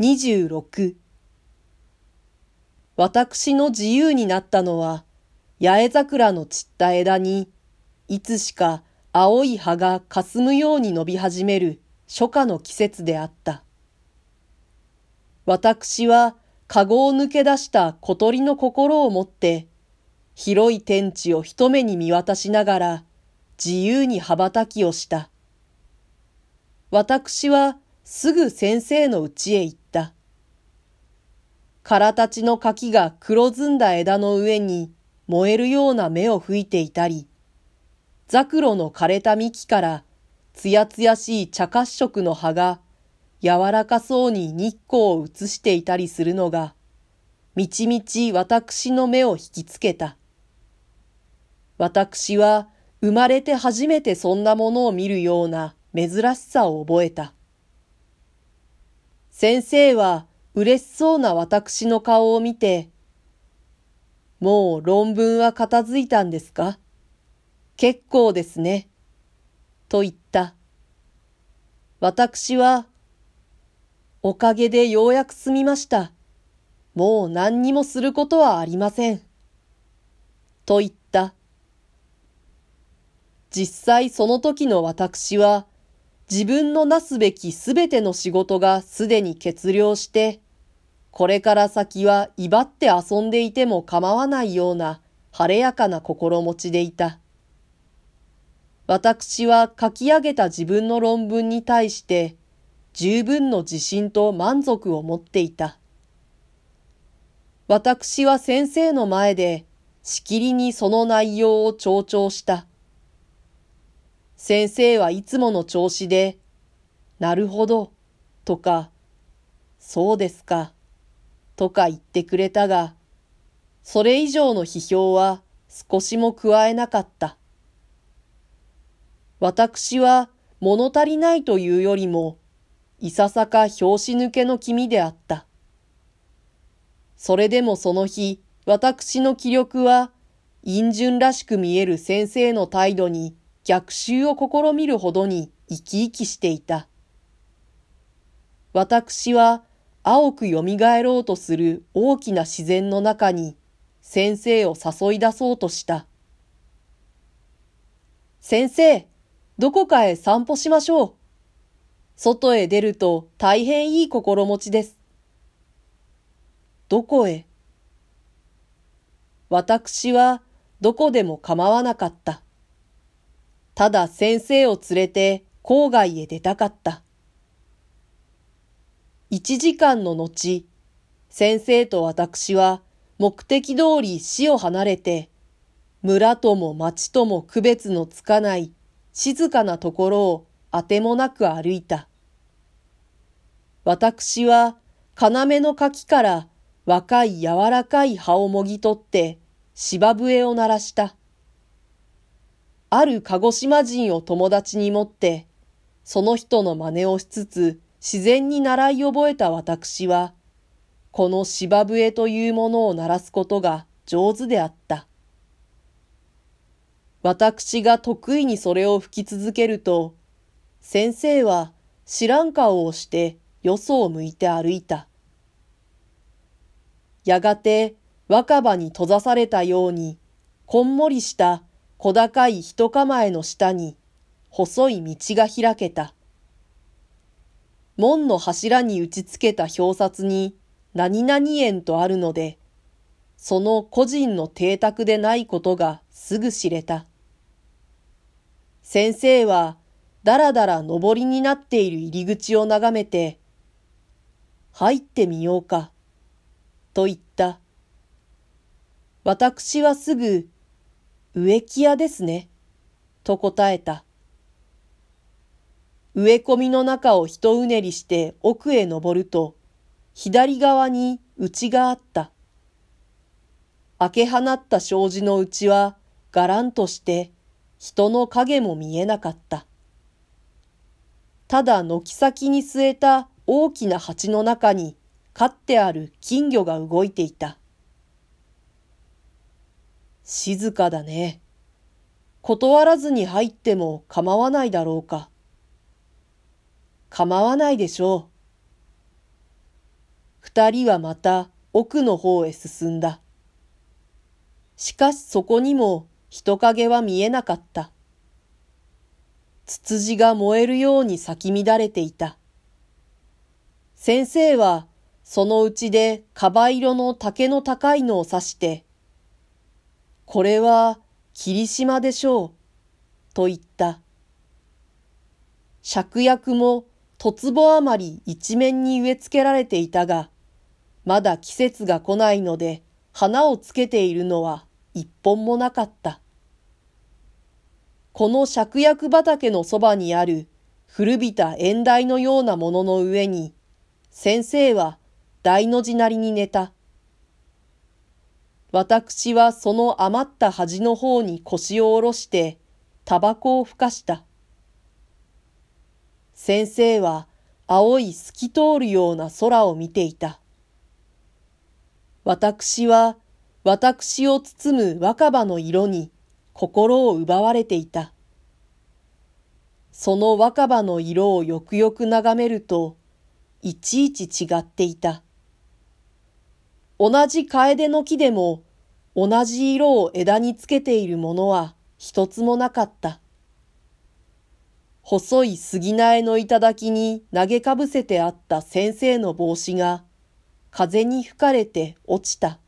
26私の自由になったのは、八重桜の散った枝に、いつしか青い葉が霞むように伸び始める初夏の季節であった。私は、かごを抜け出した小鳥の心を持って、広い天地を一目に見渡しながら、自由に羽ばたきをした。私は、すぐ先生の家へ行った。空たちの柿が黒ずんだ枝の上に燃えるような目を吹いていたり、ザクロの枯れた幹からつやつやしい茶褐色の葉が柔らかそうに日光を映していたりするのが、みちみち私の目を引きつけた。私は生まれて初めてそんなものを見るような珍しさを覚えた。先生は嬉しそうな私の顔を見て、もう論文は片付いたんですか？結構ですね。と言った。私は、おかげでようやく済みました。もう何にもすることはありません。と言った。実際その時の私は、自分のなすべきすべての仕事がすでに決了して、これから先は威張って遊んでいても構わないような晴れやかな心持ちでいた。私は書き上げた自分の論文に対して十分の自信と満足を持っていた。私は先生の前でしきりにその内容を強調した。先生はいつもの調子で、なるほど、とか、そうですか、とか言ってくれたが、それ以上の批評は少しも加えなかった。私は物足りないというよりも、いささか拍子抜けの君であった。それでもその日、私の気力は、陰順らしく見える先生の態度に逆襲を試みるほどに生き生きしていた。私は青く蘇ろうとする大きな自然の中に先生を誘い出そうとした。先生、どこかへ散歩しましょう。外へ出ると大変いい心持ちです。どこへ？私はどこでも構わなかった。ただ先生を連れて郊外へ出たかった。一時間の後、先生と私は目的通り死を離れて、村とも町とも区別のつかない静かなところをあてもなく歩いた。私は要の柿から若い柔らかい葉をもぎ取って芝笛を鳴らした。ある鹿児島人を友達に持って、その人の真似をしつつ自然に習い覚えた私は、この芝笛というものを鳴らすことが上手であった。私が得意にそれを吹き続けると、先生は知らん顔をしてよそを向いて歩いた。やがて若葉に閉ざされたように、こんもりした小高い人構えの下に細い道が開けた。門の柱に打ち付けた表札に何々園とあるので、その個人の邸宅でないことがすぐ知れた。先生はだらだら上りになっている入り口を眺めて、入ってみようか、と言った。私はすぐ植木屋ですね。と答えた。植え込みの中を一うねりして奥へ登ると、左側に内があった。開け放った障子の内は、がらんとして、人の影も見えなかった。ただ軒先に据えた大きな鉢の中に、飼ってある金魚が動いていた。静かだね。断らずに入っても構わないだろうか。構わないでしょう。二人はまた奥の方へ進んだ。しかしそこにも人影は見えなかった。ツツジが燃えるように咲き乱れていた。先生はそのうちでカバ色の竹の高いのを指して、これは霧島でしょう、と言った。芍薬も突ぼ余り一面に植え付けられていたが、まだ季節が来ないので花をつけているのは一本もなかった。この芍薬畑のそばにある古びた縁台のようなものの上に、先生は大の字なりに寝た。私はその余った端の方に腰を下ろして、タバコをふかした。先生は青い透き通るような空を見ていた。私は私を包む若葉の色に心を奪われていた。その若葉の色をよくよく眺めると、いちいち違っていた。同じ楓の木でも、同じ色を枝につけているものは一つもなかった。細い杉苗の頂に投げかぶせてあった先生の帽子が、風に吹かれて落ちた。